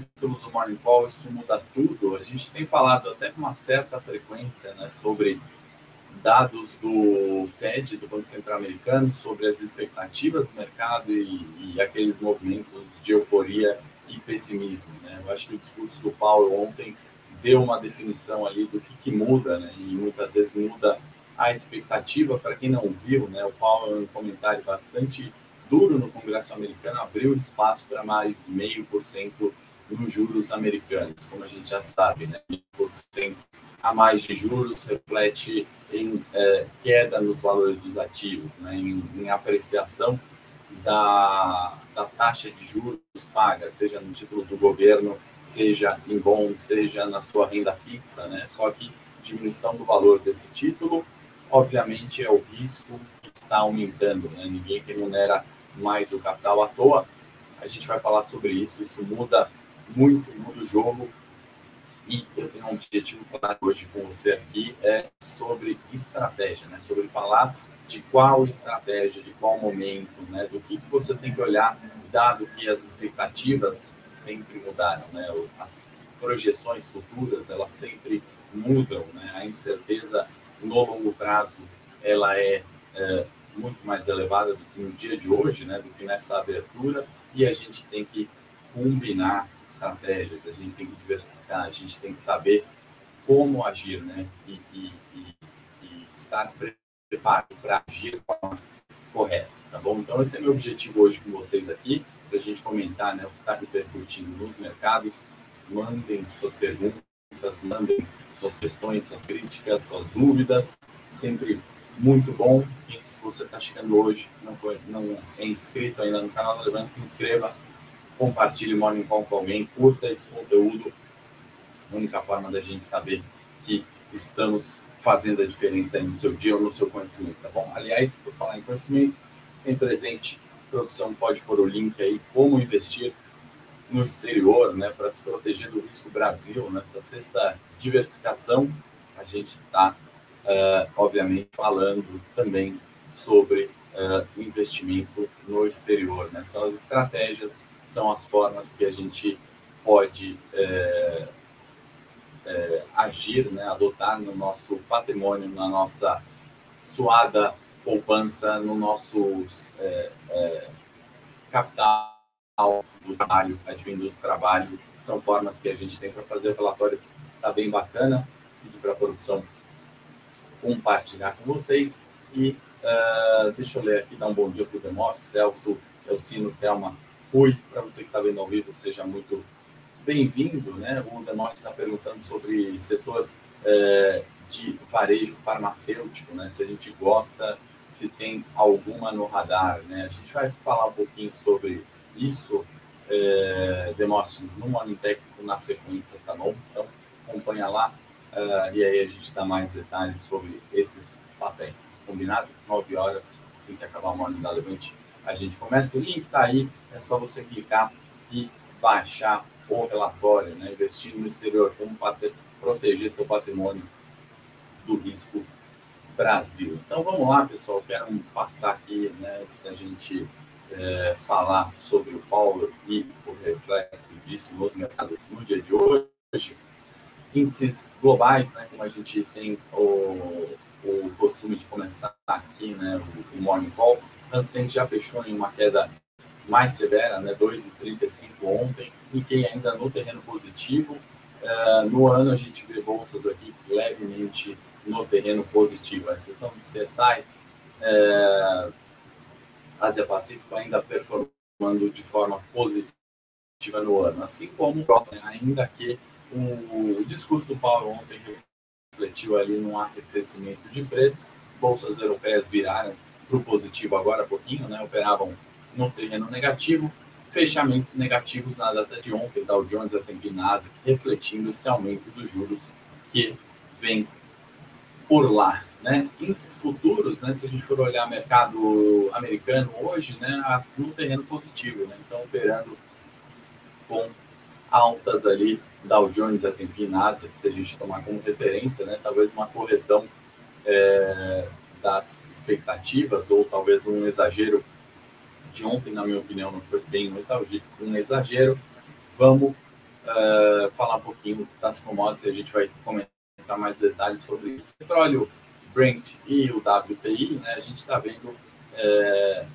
título do Morning Call, isso muda tudo. A gente tem falado até com uma certa frequência né, sobre dados do Fed, do Banco Central Americano, sobre as expectativas do mercado e, e aqueles movimentos de euforia e pessimismo. Né? Eu acho que o discurso do Paulo ontem deu uma definição ali do que, que muda, né? e muitas vezes muda a expectativa. Para quem não viu, né, o Paulo, em um comentário bastante duro no Congresso americano, abriu espaço para mais meio por cento nos juros americanos, como a gente já sabe, né? por cento a mais de juros reflete em é, queda nos valores dos ativos, né? em, em apreciação da, da taxa de juros paga, seja no título do governo, seja em bons, seja na sua renda fixa, né? Só que diminuição do valor desse título, obviamente, é o risco que está aumentando, né? Ninguém remunera mais o capital à toa. A gente vai falar sobre isso, isso muda muito, muda o jogo. E eu tenho um objetivo claro hoje com você aqui, é sobre estratégia, né? Sobre falar de qual estratégia, de qual momento, né? Do que, que você tem que olhar, dado que as expectativas sempre mudaram, né? As projeções futuras, elas sempre mudam, né? A incerteza no longo prazo, ela é, é muito mais elevada do que no dia de hoje, né, do que nessa abertura, e a gente tem que combinar estratégias, a gente tem que diversificar, a gente tem que saber como agir, né, e, e, e, e estar preparado para agir de forma correta, tá bom? Então, esse é meu objetivo hoje com vocês aqui, para a gente comentar, né, o que está repercutindo nos mercados, mandem suas perguntas, mandem suas questões, suas críticas, suas dúvidas, sempre muito bom. E se você está chegando hoje, não, foi, não é inscrito ainda no canal, levante, se inscreva, compartilhe o Morning Call com alguém, curta esse conteúdo. A única forma da gente saber que estamos fazendo a diferença no seu dia ou no seu conhecimento, tá bom? Aliás, por falar em conhecimento, tem presente, produção pode pôr o link aí, como investir no exterior, né, para se proteger do risco Brasil, nessa sexta diversificação, a gente está uh, obviamente, falando também sobre uh, investimento no exterior. Né? São as estratégias, são as formas que a gente pode é, é, agir, né? adotar no nosso patrimônio, na nossa suada poupança, no nosso é, capital do trabalho, advindo do trabalho. São formas que a gente tem para fazer o relatório. Está bem bacana. Pedir para a produção compartilhar com vocês. E uh, deixa eu ler aqui, dar um bom dia para o Demóstenes, Celso, Elcino, Thelma, Rui. Para você que está vendo ao vivo, seja muito bem-vindo. Né? O Demóstenes está perguntando sobre setor uh, de varejo farmacêutico, né? se a gente gosta, se tem alguma no radar. Né? A gente vai falar um pouquinho sobre isso, é, Demóstenes, no Morning Técnico na sequência, tá bom? Então, acompanha lá Uh, e aí a gente dá mais detalhes sobre esses papéis. Combinado? 9 horas, assim que acabar o Morning da Levante, a gente começa. O link está aí, é só você clicar e baixar o relatório, né? Investir no exterior, como proteger seu patrimônio do risco Brasil. Então vamos lá, pessoal. Quero passar aqui, né, antes da gente é, falar sobre o Paulo e o reflexo disso nos mercados no dia de hoje índices globais, né, como a gente tem o, o costume de começar aqui, né, o Morning Call, Hansen já fechou em uma queda mais severa, né, 2,35 ontem, que ainda no terreno positivo. Uh, no ano a gente vê bolsas aqui levemente no terreno positivo, a exceção do CSI, uh, Ásia Pacífico ainda performando de forma positiva no ano, assim como né, ainda que o, o discurso do Paulo ontem refletiu ali num arrefecimento de preço. Bolsas europeias viraram para o positivo agora há pouquinho, né? operavam no terreno negativo. Fechamentos negativos na data de ontem, Dow Jones, S&P Nasdaq, refletindo esse aumento dos juros que vem por lá. Né? Índices futuros, né, se a gente for olhar mercado americano hoje, né, no terreno positivo, né? então operando com altas ali Dow Jones, S&P, Nasdaq, se a gente tomar como referência, né, talvez uma correção é, das expectativas ou talvez um exagero de ontem, na minha opinião, não foi bem um exagero. Vamos uh, falar um pouquinho das commodities, a gente vai comentar mais detalhes sobre isso. Petróleo Brent e o WTI, né, a gente está vendo é,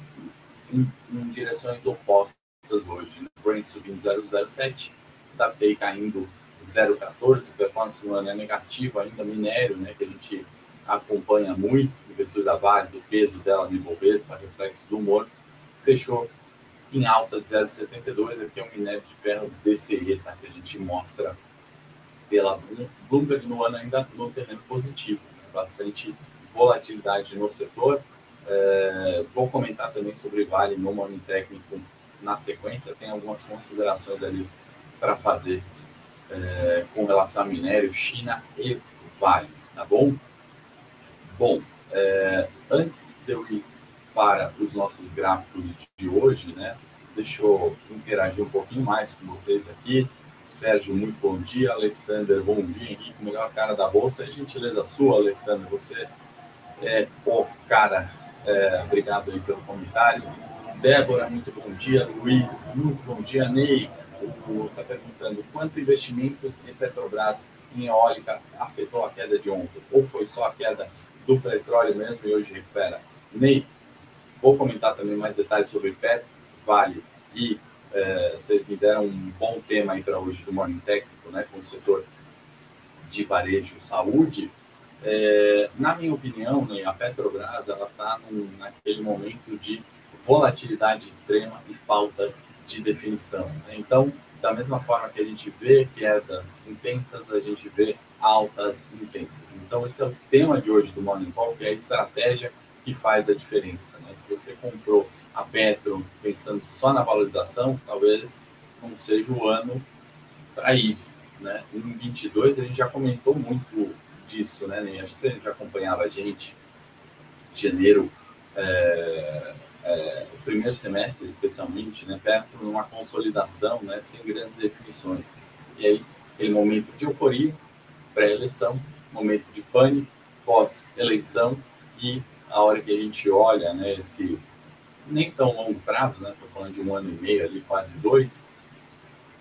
em, em, direções opostas hoje. Né? Brent subindo 0,07, WTI caindo 0,14, performance ano é negativa ainda, minério, né, que a gente acompanha muito, em virtude da Vale, do peso dela no Ibovespa, reflexo do humor, fechou em alta de 0,72, aqui é um minério de ferro DCE, tá, que a gente mostra pela Bloomberg no ano ainda no terreno positivo, né, bastante volatilidade no setor. É, vou comentar também sobre Vale no Morning Técnico na sequência, tem algumas considerações ali para fazer é, com relação a minério, China e Vale, tá bom? Bom, é, antes de eu ir para os nossos gráficos de hoje, né? Deixa eu interagir um pouquinho mais com vocês aqui. Sérgio, muito bom dia. Alexander, bom dia. Henrique, melhor cara da bolsa. É gentileza sua, Alexander. Você é o cara. É, obrigado aí pelo comentário. Débora, muito bom dia. Luiz, muito bom dia. Ney, está perguntando quanto investimento em Petrobras em eólica afetou a queda de ontem? Ou foi só a queda do petróleo mesmo e hoje recupera? Ney, vou comentar também mais detalhes sobre Petro, Vale e é, vocês me deram um bom tema aí para hoje do Morning Técnico, né, com o setor de varejo saúde. É, na minha opinião, né, a Petrobras ela está naquele momento de volatilidade extrema e falta de definição. Né? Então, da mesma forma que a gente vê quedas intensas, a gente vê altas intensas. Então, esse é o tema de hoje do Morning Call, que é a estratégia que faz a diferença. Né? Se você comprou a Petro pensando só na valorização, talvez não seja o ano para isso. Né? Em 22 a gente já comentou muito disso, né? Acho que você já acompanhava a gente, janeiro, é, é, o primeiro semestre especialmente, né? Petro numa consolidação, né? Sem grandes definições. E aí, aquele momento de euforia, pré-eleição, momento de pânico, pós-eleição e a hora que a gente olha, né, esse nem tão longo prazo, né, estou falando de um ano e meio ali, quase dois,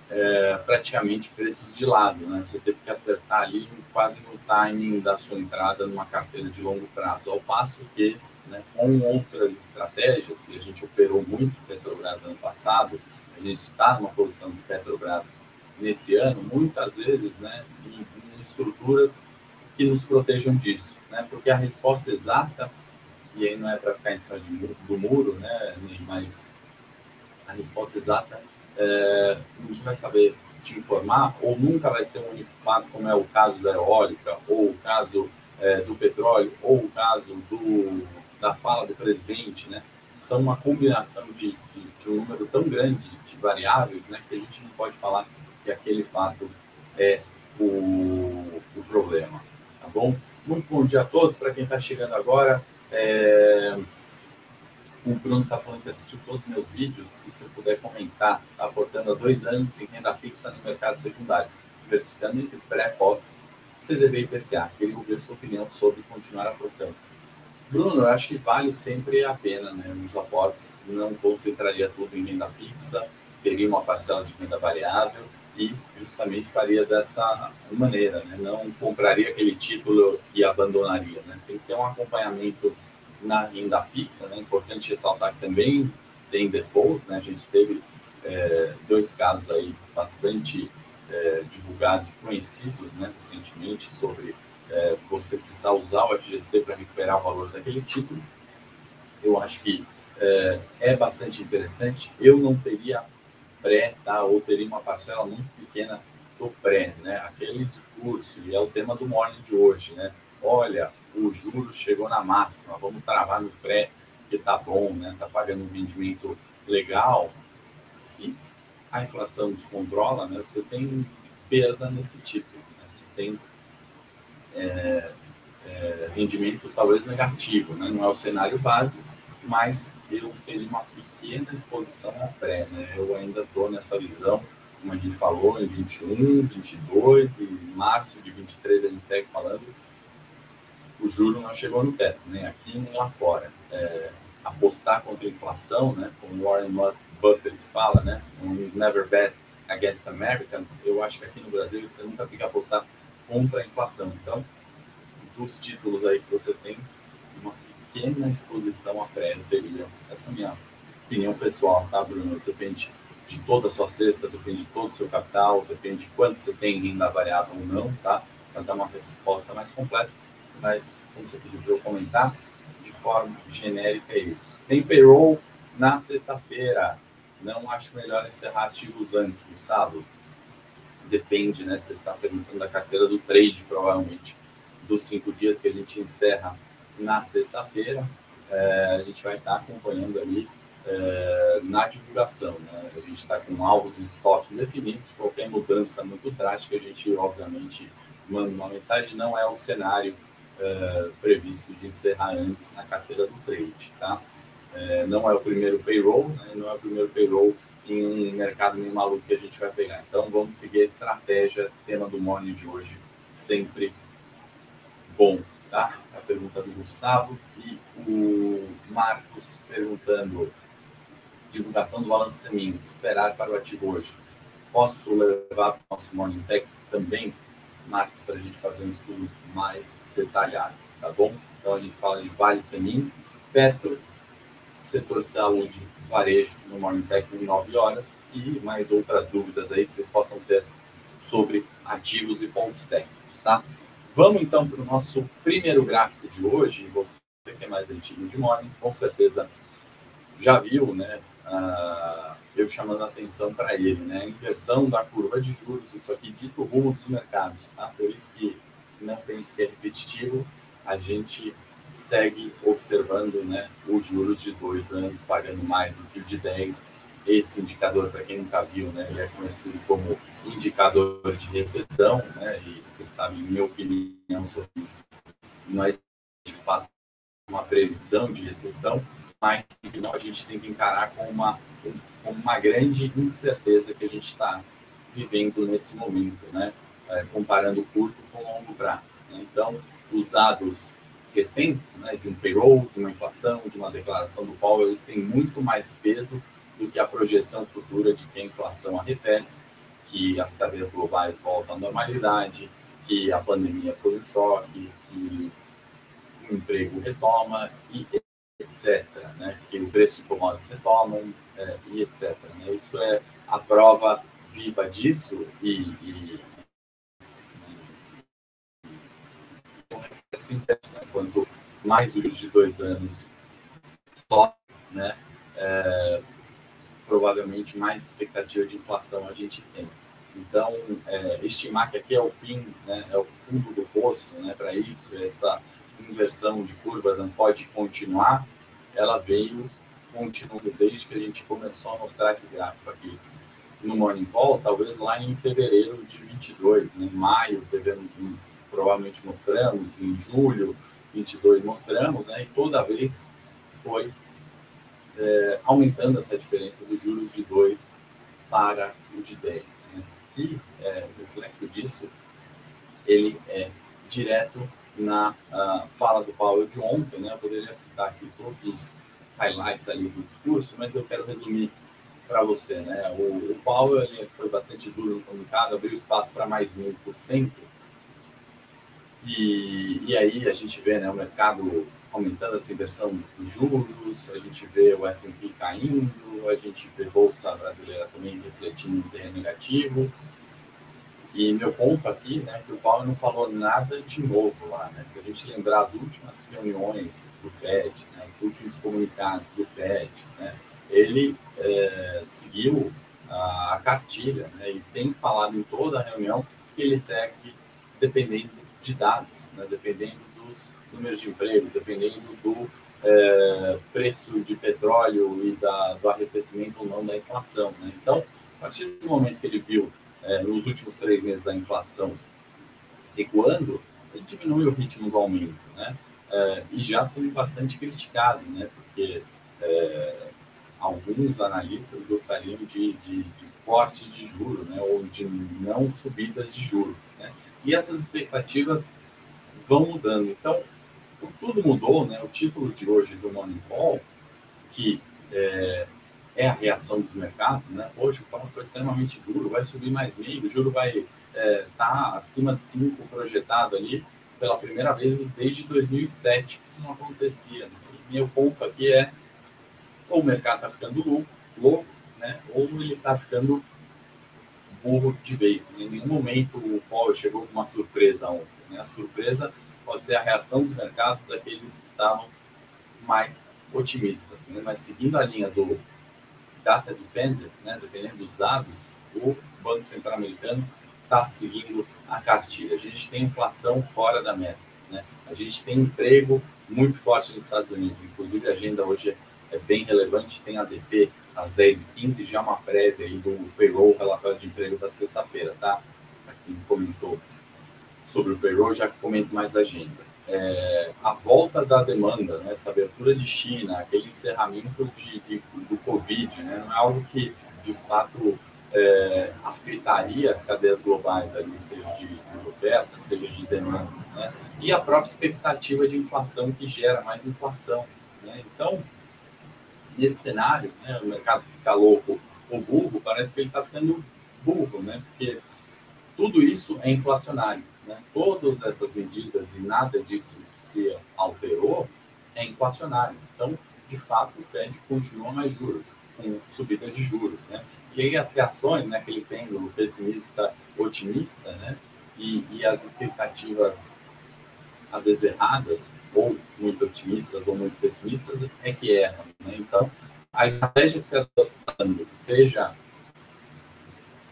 é, praticamente preços de lado, né, você teve que acertar ali quase no timing da sua entrada numa carteira de longo prazo, ao passo que, né, com outras estratégias, se a gente operou muito Petrobras ano passado, a gente está numa posição de Petrobras nesse ano, muitas vezes, né, em estruturas que nos protejam disso, né, porque a resposta exata e aí não é para ficar em cima de, do muro, né? Mas a resposta exata é, ninguém vai saber te informar, ou nunca vai ser um único fato, como é o caso da eólica, ou o caso é, do petróleo, ou o caso do, da fala do presidente, né? São uma combinação de, de, de um número tão grande de variáveis, né? Que a gente não pode falar que aquele fato é o, o problema, tá bom? Muito bom dia a todos, para quem está chegando agora, é... O Bruno está falando que assistiu todos os meus vídeos e se puder comentar, está aportando há dois anos em renda fixa no mercado secundário, diversificando entre pré, pós, CDB e PCA. Queria ouvir sua opinião sobre continuar aportando. Bruno, eu acho que vale sempre a pena, né? Os aportes não concentraria tudo em renda fixa, teria uma parcela de renda variável e justamente faria dessa maneira, né? não compraria aquele título e abandonaria. Né? Tem que ter um acompanhamento na renda fixa, né? importante ressaltar que também tem defaults, né? a gente teve é, dois casos aí bastante é, divulgados e conhecidos né? recentemente sobre é, você precisar usar o FGC para recuperar o valor daquele título. Eu acho que é, é bastante interessante. Eu não teria pré, tá? ou teria uma parcela muito pequena do pré, né? aquele discurso, e é o tema do morning de hoje, né? olha, o juro chegou na máxima, vamos travar no pré, que tá bom, né? tá pagando um rendimento legal. Se a inflação descontrola, né? você tem perda nesse título, né? você tem é, é, rendimento talvez negativo, né? não é o cenário básico, mas eu teria uma pequena exposição ao pré, né? Eu ainda estou nessa visão, como a gente falou, em 21, 22 e em março de 23 a gente segue falando, o juro não chegou no teto, nem aqui nem lá fora. É, apostar contra a inflação, né? Como Warren Buffett fala, né? Never bet against American, eu acho que aqui no Brasil você nunca tem que apostar contra a inflação. Então, dos títulos aí que você tem, pequena exposição a crédito teria. Essa é a minha opinião pessoal, tá, Bruno? Depende de toda a sua cesta, depende de todo o seu capital, depende de quanto você tem em renda variável ou não, tá? Para dar uma resposta mais completa. Mas, como você pediu para eu comentar, de forma genérica é isso. Tem payroll na sexta-feira. Não acho melhor encerrar ativos antes, Gustavo. Depende, né? Você está perguntando da carteira do trade, provavelmente, dos cinco dias que a gente encerra na sexta-feira. É, a gente vai estar acompanhando ali é, na divulgação. Né? A gente está com alvos e estoques definidos. Qualquer mudança muito drástica, a gente, obviamente, manda uma mensagem. Não é o cenário é, previsto de encerrar antes na carteira do trade. Tá? É, não é o primeiro payroll, né? não é o primeiro payroll em um mercado meio maluco que a gente vai pegar. Então vamos seguir a estratégia, tema do morning de hoje, sempre bom, tá? A pergunta do Gustavo e o Marcos perguntando divulgação do balanço seminho, esperar para o ativo hoje. Posso levar para o nosso morning tech também, Marcos, para a gente fazer um estudo mais detalhado, tá bom? Então a gente fala de Vale Semin, Petro setor de saúde, varejo, no Morning Tech, em 9 horas, e mais outras dúvidas aí que vocês possam ter sobre ativos e pontos técnicos, tá? Vamos então para o nosso primeiro gráfico de hoje. Você que é mais antigo de Morning, com certeza já viu, né? Uh, eu chamando a atenção para ele, né? Inversão da curva de juros, isso aqui dito rumo dos mercados, tá? Por isso que não pense que é repetitivo, a gente segue observando né, os juros de dois anos pagando mais do que o de 10. Esse indicador, para quem nunca viu, né, ele é conhecido como indicador de recessão, né, e vocês sabem minha opinião sobre isso. Não é de fato uma previsão de recessão, mas não, a gente tem que encarar com uma, com uma grande incerteza que a gente está vivendo nesse momento, né, é, comparando curto com longo prazo. Né? Então, os dados recentes, né, de um payroll, de uma inflação, de uma declaração do Powell, eles têm muito mais peso do que a projeção futura de que a inflação arrefece, que as cadeias globais voltam à normalidade, que a pandemia foi um choque, que o emprego retoma e etc. Né? Que o preço de commodities retomam é, e etc. Né? Isso é a prova viva disso e, e né? quanto mais os de dois anos só, né, é, provavelmente mais expectativa de inflação a gente tem. Então, é, estimar que aqui é o fim, né, é o fundo do poço né, para isso, essa inversão de curvas não pode continuar, ela veio continuando desde que a gente começou a mostrar esse gráfico aqui no Morning Call, talvez lá em fevereiro de 22, né, em maio, um, provavelmente mostramos, em julho 22 mostramos, né, e toda vez foi é, aumentando essa diferença dos juros de 2 para o de 10. Né? Que é, o reflexo disso, ele é direto na uh, fala do Paulo de ontem, né? Eu poderia citar aqui todos os highlights ali do discurso, mas eu quero resumir para você, né? O, o Paulo ele foi bastante duro no comunicado, abriu espaço para mais mil por cento e, e aí a gente vê né, o mercado aumentando essa inversão dos juros, a gente vê o S&P caindo, a gente vê a Bolsa Brasileira também refletindo em terreno negativo. E meu ponto aqui, né, que o Paulo não falou nada de novo lá, né? Se a gente lembrar as últimas reuniões do FED, né, os últimos comunicados do FED, né, ele é, seguiu a, a cartilha, né, e tem falado em toda a reunião que ele segue dependendo de dados, né? dependendo dos números de emprego, dependendo do é, preço de petróleo e da, do arrefecimento ou não da inflação. Né? Então, a partir do momento que ele viu é, nos últimos três meses a inflação recuando, ele diminui o ritmo do aumento, né? É, e já sendo bastante criticado, né? Porque é, alguns analistas gostariam de, de, de corte de juros, né? Ou de não subidas de juros. E essas expectativas vão mudando. Então, tudo mudou, né? O título de hoje do Morning Call, que é, é a reação dos mercados, né? Hoje o Paulo foi extremamente duro, vai subir mais meio, o juro vai estar é, tá acima de 5 projetado ali pela primeira vez desde 2007, que isso não acontecia. Né? E meu ponto aqui é ou o mercado está ficando louco, louco, né? ou ele está ficando burro de vez. Em nenhum momento o Paulo chegou com uma surpresa ontem. Né? A surpresa pode ser a reação dos mercados daqueles que estavam mais otimistas. Né? Mas seguindo a linha do data dependent, né? dependendo dos dados, o Banco Central Americano está seguindo a cartilha. A gente tem inflação fora da meta. Né? A gente tem emprego muito forte nos Estados Unidos. Inclusive, a agenda hoje é bem relevante. Tem ADP às 10h15, já uma prévia aí do payroll, relatório de emprego da sexta-feira, tá? Para quem comentou sobre o payroll, já comento mais a agenda. É, a volta da demanda, né, essa abertura de China, aquele encerramento de, de do Covid, né, não é algo que, de fato, é, afetaria as cadeias globais, ali, seja de, de oferta, seja de demanda. Né? E a própria expectativa de inflação que gera mais inflação. Né? Então, nesse cenário, né, o mercado fica louco ou burro, parece que ele está ficando burro, né? Porque tudo isso é inflacionário. Né? Todas essas medidas e nada disso se alterou é inflacionário. Então, de fato, o Fed continua mais juros, com subida de juros, né? E aí as reações, né, aquele pêndulo pessimista, otimista, né? E, e as expectativas às vezes erradas, ou muito otimistas ou muito pessimistas, é que erram. Né? Então, a estratégia que você está adotando, seja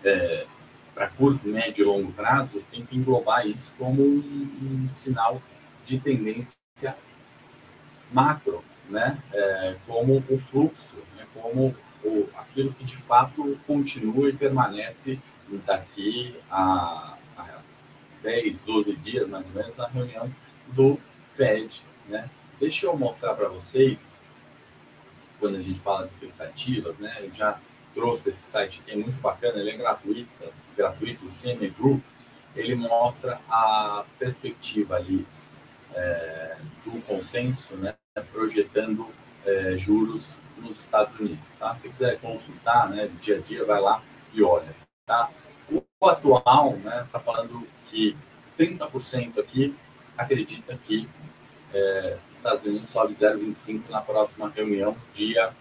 é, para curto, médio e longo prazo, tem que englobar isso como um, um sinal de tendência macro, né? É, como o fluxo, né? como o, aquilo que de fato continua e permanece daqui a, a 10, 12 dias, mais ou menos, na reunião do Fed. Né? Deixa eu mostrar para vocês, quando a gente fala de expectativas, né? eu já trouxe esse site aqui, é muito bacana, ele é gratuito, gratuito o CME Group, ele mostra a perspectiva ali é, do consenso, né? projetando é, juros nos Estados Unidos. Tá? Se quiser consultar né, dia a dia, vai lá e olha. Tá? O atual está né, tá falando que 30% aqui acredita que é, Estados Unidos sobe 0,25 na próxima reunião, dia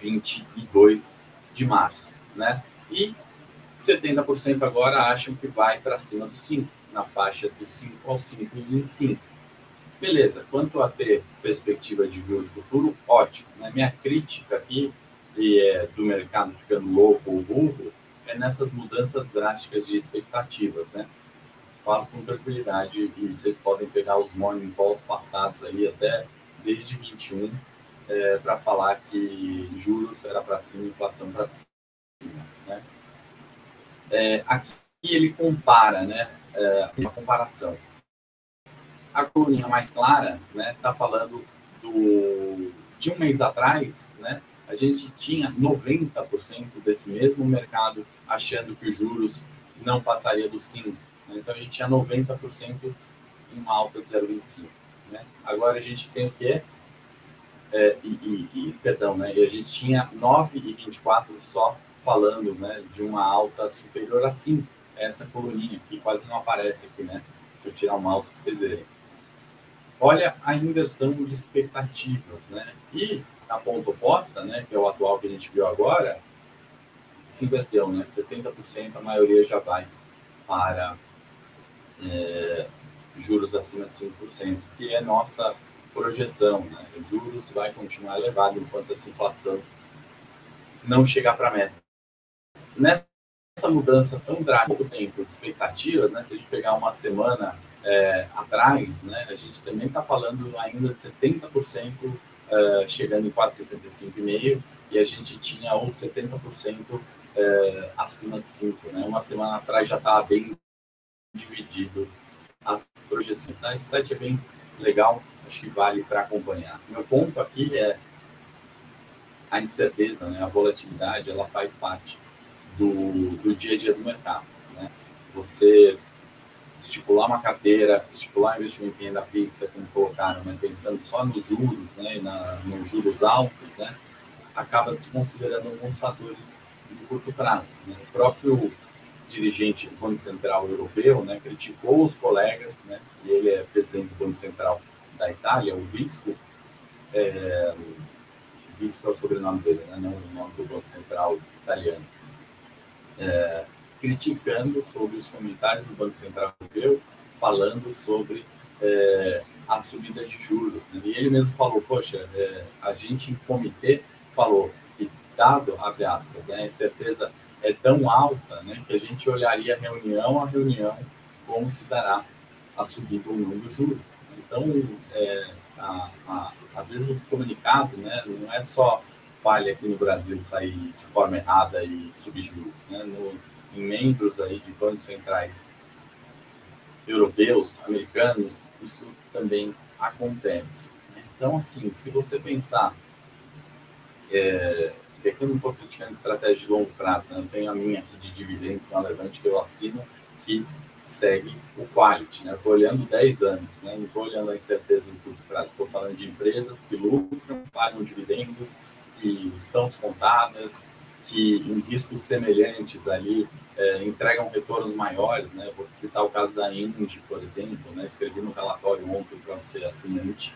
22 de março. Né? E 70% agora acham que vai para cima do 5, na faixa dos 5 ao 5,25. Beleza, quanto a ter perspectiva de juros futuro, ótimo. Né? Minha crítica aqui e é, do mercado ficando louco ou burro é nessas mudanças drásticas de expectativas, né? falo com tranquilidade e vocês podem pegar os morning calls passados aí até desde 21 é, para falar que juros era para cima, inflação para cima. É, aqui ele compara, né? É, uma comparação. A coluninha mais clara, né? Está falando do de um mês atrás, né? A gente tinha 90% desse mesmo mercado achando que os juros não passaria do 5 né? Então a gente tinha 90% em uma alta de 0,25. Né? Agora a gente tem o quê? É, e, e, e, perdão, né? E a gente tinha 9,24 só falando né, de uma alta superior a 5. Essa coluninha aqui quase não aparece aqui, né? Deixa eu tirar o mouse para vocês verem. Olha a inversão de expectativas, né? E a ponta oposta, né, que é o atual que a gente viu agora, se inverteu, né? 70% a maioria já vai para é, juros acima de 5%, que é nossa projeção. Né? Juros vai continuar elevado enquanto essa inflação não chegar para a meta. Nessa mudança tão drástica do tempo de expectativas, né? se a gente pegar uma semana é, atrás, né? a gente também está falando ainda de 70% é, chegando em 4,75,5% e a gente tinha outros 70% é, acima de 5%. Né? Uma semana atrás já estava bem dividido as projeções. Tá? Esse site é bem legal, acho que vale para acompanhar. Meu ponto aqui é a incerteza, né? a volatilidade, ela faz parte do, do dia a dia do mercado. Né? Você estipular uma carteira, estipular investimento em renda fixa, como colocaram, né? pensando só nos juros, né? Na, nos juros altos, né? acaba desconsiderando alguns fatores de curto prazo. Né? O próprio dirigente do Banco Central Europeu né, criticou os colegas, né, e ele é presidente do Banco Central da Itália, o Visco, é, Visco é o sobrenome dele, né, não o nome do Banco Central italiano, é, criticando sobre os comentários do Banco Central Europeu, falando sobre é, a subida de juros. Né? E ele mesmo falou, poxa, é, a gente em comitê falou que, dado, abre aspas, né, a incerteza é tão alta né, que a gente olharia reunião a reunião como se dará a subida ou não dos juros. Então, é, a, a, às vezes o comunicado né, não é só falha aqui no Brasil sair de forma errada e subir juros. Né? No, em membros aí de bancos centrais europeus, americanos, isso também acontece. Então, assim, se você pensar, é, que aqui eu não estou criticando estratégia de longo prazo, né? eu tenho a minha aqui de dividendos na Levante que eu assino, que segue o quality, né? Estou olhando 10 anos, né? Não estou olhando a incerteza no curto prazo, estou falando de empresas que lucram, pagam dividendos, que estão descontadas, que em riscos semelhantes ali é, entregam retornos maiores, né? Vou citar o caso da Indy, por exemplo, né? Escrevi no relatório ontem para você assinante,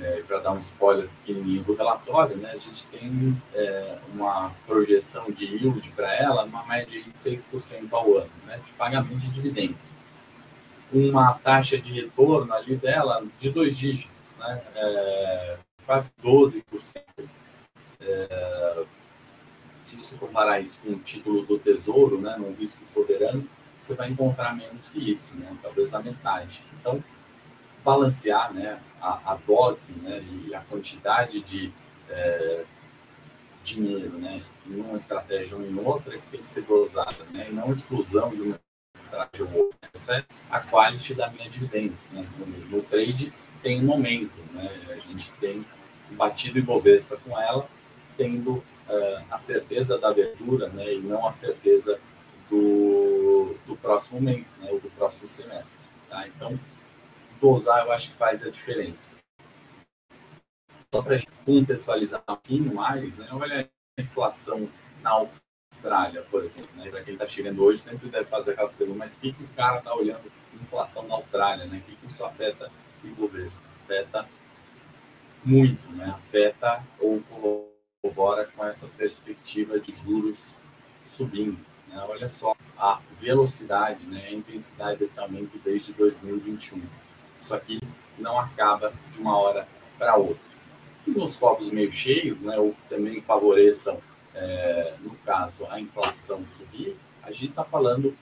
é, para dar um spoiler pequenininho do relatório, né? A gente tem é, uma projeção de yield para ela, numa média de 6% ao ano, né? De pagamento de dividendos. Uma taxa de retorno ali dela de dois dígitos, né? É, quase 12%. É, se você comparar isso com o título do Tesouro, né, no risco soberano, você vai encontrar menos que isso, né, talvez a metade. Então, balancear né, a, a dose né, e a quantidade de é, dinheiro né, em uma estratégia ou em outra que tem que ser dosada, né, e não exclusão de uma estratégia ou outra. Essa é a quality da minha dividendos. Né? No, no trade tem um momento, né? a gente tem batido Ibovespa com ela, tendo uh, a certeza da abertura né, e não a certeza do, do próximo mês, né, ou do próximo semestre. Tá? Então, dosar eu acho que faz a diferença. Só para contextualizar um pouquinho mais, né, olha a inflação na Austrália, por exemplo. Né? Para quem está chegando hoje, sempre deve fazer aquelas perguntas, mas o que, que o cara está olhando inflação na Austrália? Né? O que, que isso afeta o Ibovespa? Afeta muito, né? afeta ou corrobora com essa perspectiva de juros subindo. Né? Olha só a velocidade, né? a intensidade desse aumento desde 2021. Isso aqui não acaba de uma hora para outra. E nos copos meio cheios, né, ou que também favoreçam, é, no caso, a inflação subir, a gente está falando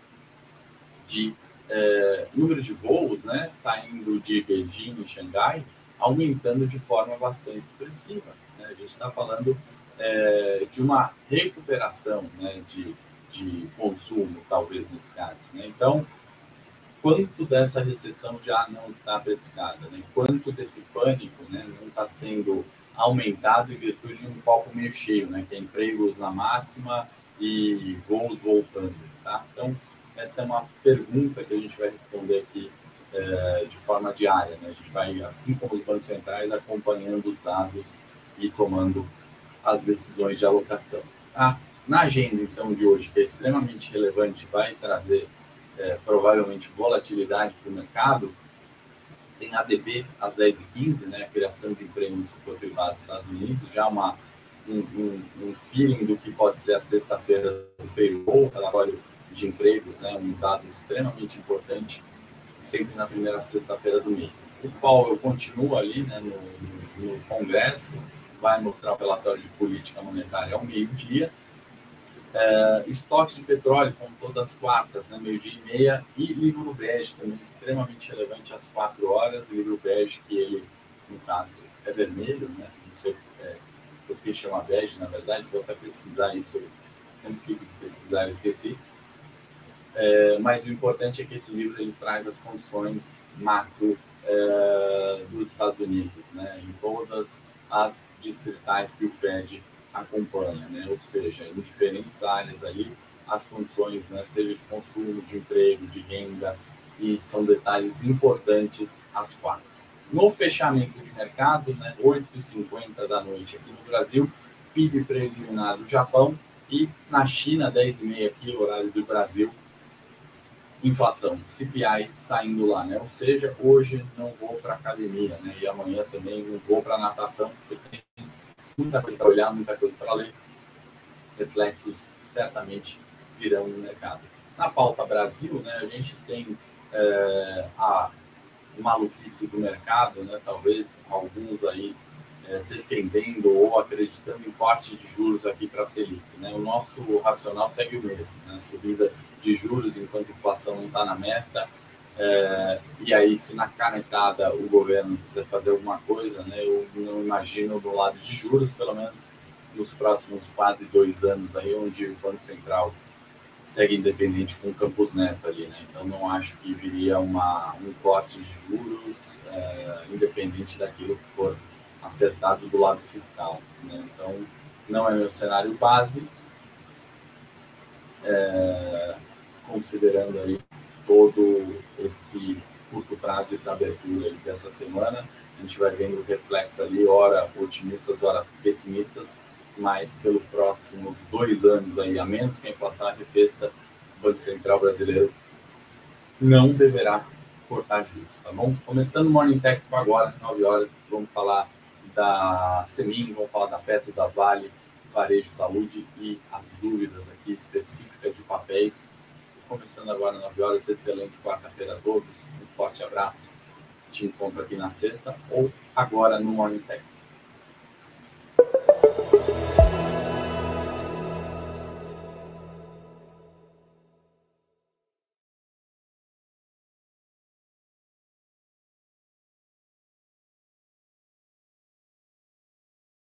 de é, número de voos né, saindo de Beijing e Xangai aumentando de forma bastante expressiva. A gente está falando é, de uma recuperação né, de, de consumo, talvez nesse caso. Né? Então, quanto dessa recessão já não está precificada? Né? Quanto desse pânico né, não está sendo aumentado em virtude de um copo meio cheio, né? que é empregos na máxima e voos voltando. Tá? Então, essa é uma pergunta que a gente vai responder aqui é, de forma diária. Né? A gente vai, assim como os bancos centrais, acompanhando os dados tomando as decisões de alocação. Tá? Na agenda, então, de hoje, que é extremamente relevante, vai trazer é, provavelmente volatilidade para o mercado, tem ADB às 10h15, né, a criação de emprego no setor privado dos Estados Unidos, já uma, um, um, um feeling do que pode ser a sexta-feira do payroll, relatório de empregos, né, um dado extremamente importante sempre na primeira sexta-feira do mês. O Powell continua ali né, no, no, Congresso, vai mostrar o relatório de política monetária ao meio-dia. É, estoques de petróleo, como todas as quartas, né, meio-dia e meia, e livro bege também extremamente relevante às quatro horas. Livro bege que ele, no caso, é vermelho, né? Não sei é, por que chama bege, na verdade, vou até pesquisar isso, sempre fico de pesquisar, eu esqueci é, mas o importante é que esse livro ele traz as condições macro é, dos Estados Unidos, né, em todas as distritais que o Fed acompanha, né, ou seja, em diferentes áreas ali, as condições, né, seja de consumo, de emprego, de renda, e são detalhes importantes às quatro. No fechamento de mercado, né, 8h50 da noite aqui no Brasil, PIB preliminar do Japão e na China, 10h30 aqui, horário do Brasil, inflação, CPI saindo lá, né? Ou seja, hoje não vou para academia, né? E amanhã também não vou para natação, porque tem muita coisa para olhar, muita coisa para ler. Reflexos certamente virão no mercado. Na pauta Brasil, né, a gente tem é, a maluquice do mercado, né? Talvez alguns aí é, defendendo ou acreditando em corte de juros aqui para a Selic. Né? O nosso racional segue o mesmo, né? subida de juros enquanto a inflação não está na meta. É, e aí, se na canetada o governo quiser fazer alguma coisa, né, eu não imagino do lado de juros, pelo menos nos próximos quase dois anos, aí onde o Banco Central segue independente com o Campos Neto ali, né? Então não acho que viria uma, um corte de juros é, independente daquilo que for acertado do lado fiscal. Né? Então não é meu cenário base, é, considerando aí todo esse curto prazo de abertura dessa semana. A gente vai vendo o reflexo ali, hora otimistas, hora pessimistas, mas pelos próximos dois anos aí, a menos que a inflação arrefeça, o Banco Central brasileiro não deverá cortar juros, tá bom? Começando o Morning Tech agora, 9 horas, vamos falar da Semin, vamos falar da Petro, da Vale, Varejo Saúde e as dúvidas aqui específicas de papéis. Começando agora 9 horas, excelente quarta-feira a todos, um forte abraço, te encontro aqui na sexta ou agora no Morning Tech.